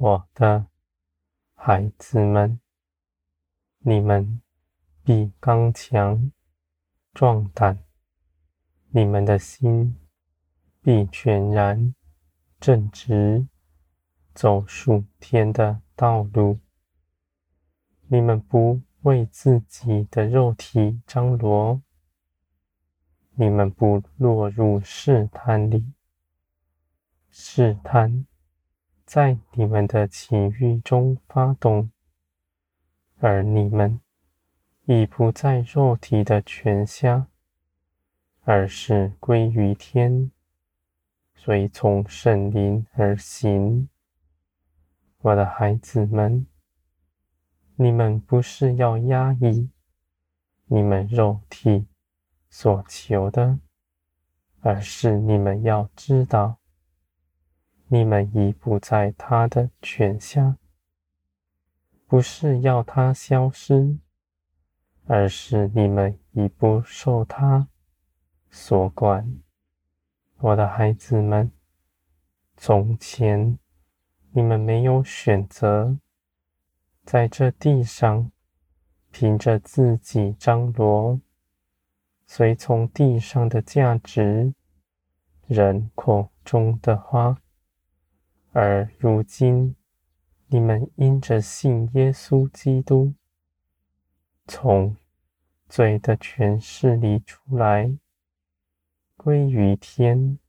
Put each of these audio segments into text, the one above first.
我的孩子们，你们必刚强壮胆，你们的心必全然正直，走属天的道路。你们不为自己的肉体张罗，你们不落入试探里。试探在你们的情欲中发动，而你们已不在肉体的权下，而是归于天，随从圣灵而行。我的孩子们。你们不是要压抑你们肉体所求的，而是你们要知道，你们已不在他的权下。不是要他消失，而是你们已不受他所管。我的孩子们，从前你们没有选择。在这地上，凭着自己张罗，随从地上的价值，人口中的花，而如今，你们因着信耶稣基督，从罪的权势里出来，归于天，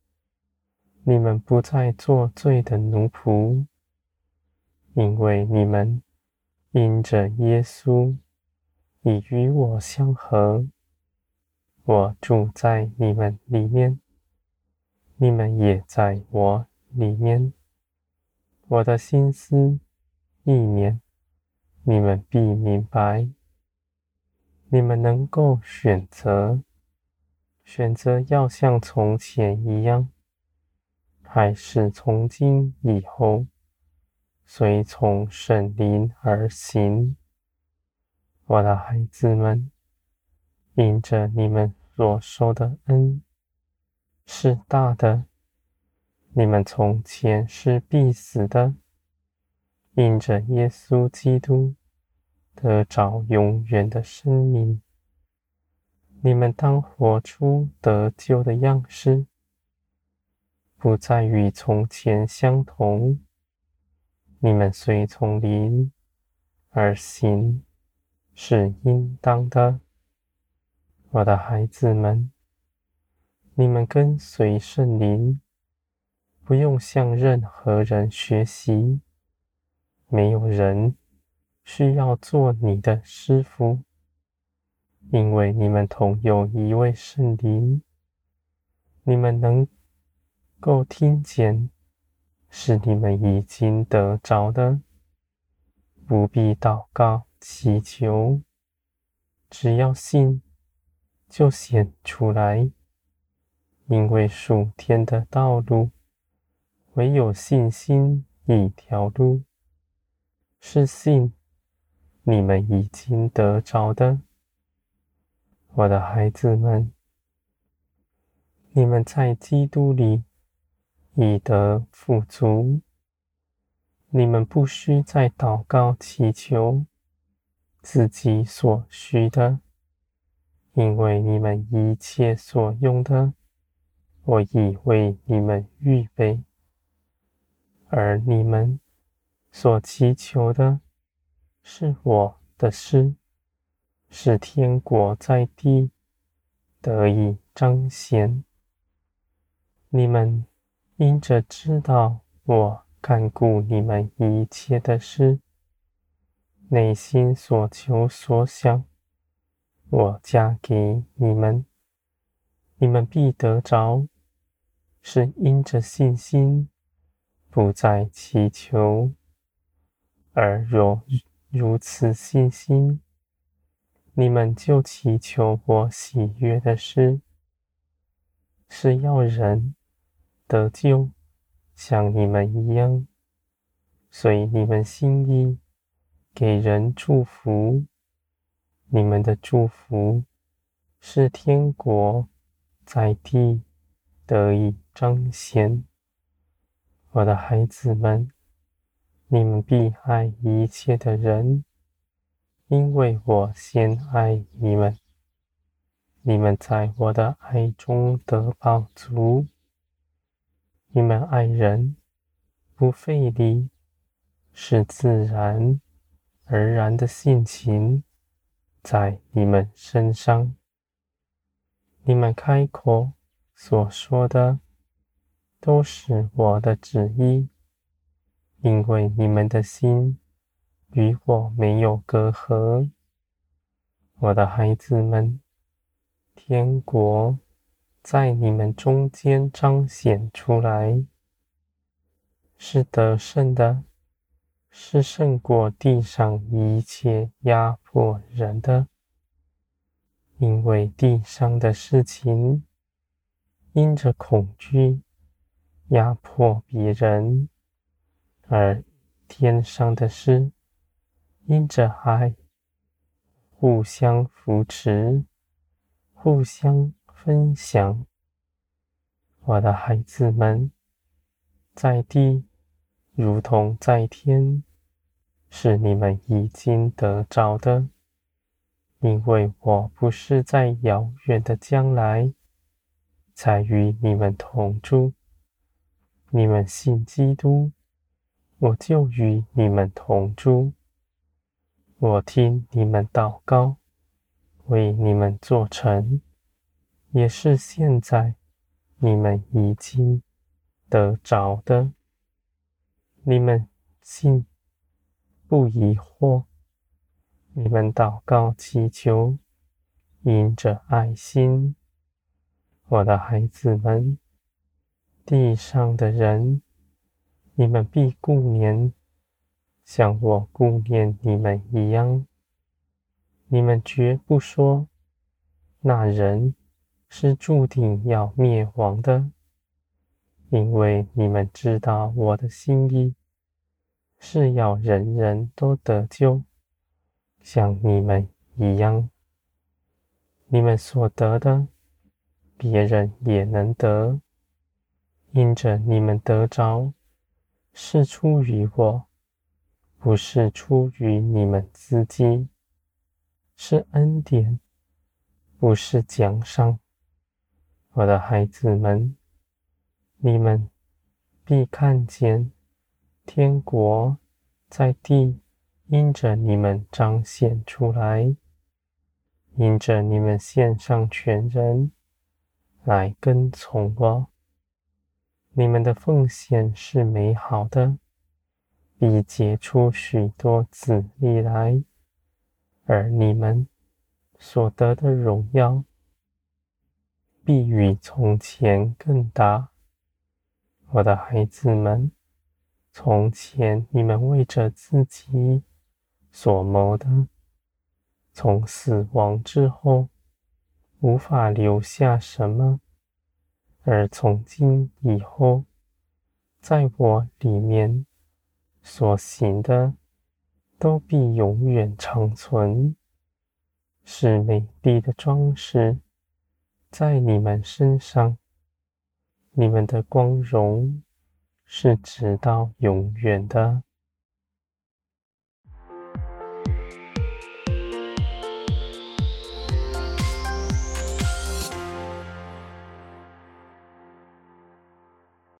你们不再做罪的奴仆，因为你们。因着耶稣已与我相合，我住在你们里面，你们也在我里面。我的心思意念，你们必明白。你们能够选择，选择要像从前一样，还是从今以后，随从圣灵而行，我的孩子们，因着你们所受的恩是大的，你们从前是必死的，因着耶稣基督得着永远的生命，你们当活出得救的样式，不再与从前相同。你们随从灵而行，是应当的，我的孩子们。你们跟随圣灵，不用向任何人学习，没有人需要做你的师傅，因为你们同有一位圣灵，你们能够听见。是你们已经得着的，不必祷告祈求，只要信就显出来。因为属天的道路，唯有信心一条路，是信你们已经得着的，我的孩子们，你们在基督里。以得富足，你们不需再祷告祈求自己所需的，因为你们一切所用的，我已为你们预备。而你们所祈求的，是我的事，使天国在地得以彰显。你们。因着知道我看顾你们一切的事，内心所求所想，我加给你们，你们必得着，是因着信心，不再祈求。而若如此信心，你们就祈求我喜悦的事，是要人。得救，像你们一样，随你们心意给人祝福。你们的祝福是天国在地得以彰显。我的孩子们，你们必爱一切的人，因为我先爱你们。你们在我的爱中得饱足。你们爱人不费力，是自然而然的性情，在你们身上。你们开口所说的，都是我的旨意。因为你们的心与我没有隔阂，我的孩子们，天国在你们中间彰显出来，是得胜的，是胜过地上一切压迫人的。因为地上的事情，因着恐惧压迫别人。而天上的事，因着爱，互相扶持，互相分享。我的孩子们，在地如同在天，是你们已经得着的，因为我不是在遥远的将来才与你们同住。你们信基督。我就与你们同住，我听你们祷告，为你们做成，也是现在你们已经得着的。你们信不疑惑，你们祷告祈求，因着爱心，我的孩子们，地上的人。你们必顾念，像我顾念你们一样。你们绝不说，那人是注定要灭亡的，因为你们知道我的心意是要人人都得救，像你们一样。你们所得的，别人也能得，因着你们得着。是出于我，不是出于你们自己，是恩典，不是奖赏。我的孩子们，你们必看见天国在地，因着你们彰显出来，因着你们献上全人来跟从我。你们的奉献是美好的，必结出许多子粒来，而你们所得的荣耀，必与从前更大。我的孩子们，从前你们为着自己所谋的，从死亡之后无法留下什么。而从今以后，在我里面所行的，都必永远长存，是美丽的装饰，在你们身上，你们的光荣是直到永远的。